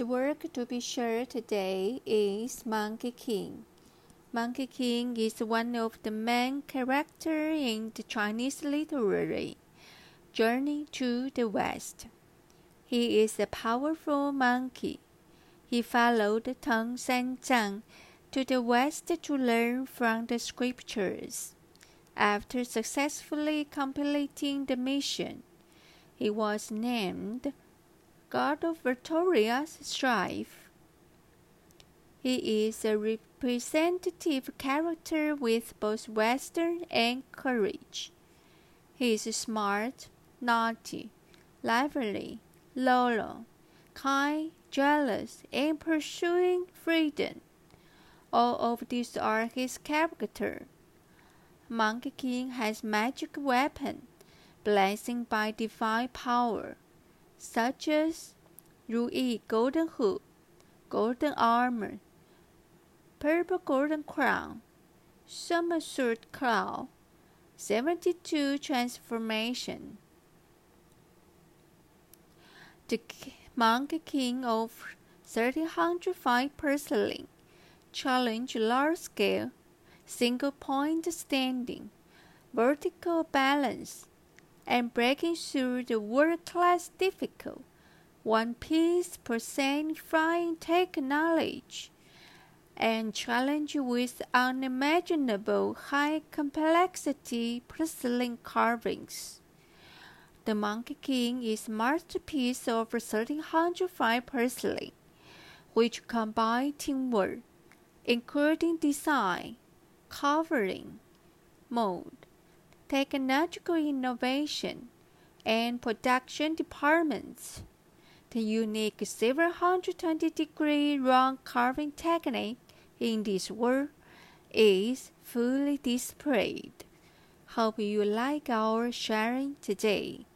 first work to be shared today is Monkey King. Monkey King is one of the main characters in the Chinese literary Journey to the West. He is a powerful monkey. He followed Tang Sanzang to the west to learn from the scriptures. After successfully completing the mission, he was named God of Victorious Strife. He is a representative character with both Western and courage. He is smart, naughty, lively, loyal, kind, jealous, and pursuing freedom. All of these are his character. Monkey King has magic weapon, blessing by divine power, such as Ruyi golden hood, golden armor, purple golden crown, somersault Cloud, 72 transformation. The Monkey King of 1305 porcelain challenge large scale, single point standing, vertical balance, and breaking through the world class difficult one piece percent flying take knowledge and challenge with unimaginable high complexity porcelain carvings. The Monkey King is masterpiece of 1305 porcelain, which combine teamwork, including design, covering, mold, technological innovation, and production departments. The unique 720 degree round carving technique in this work is fully displayed. Hope you like our sharing today.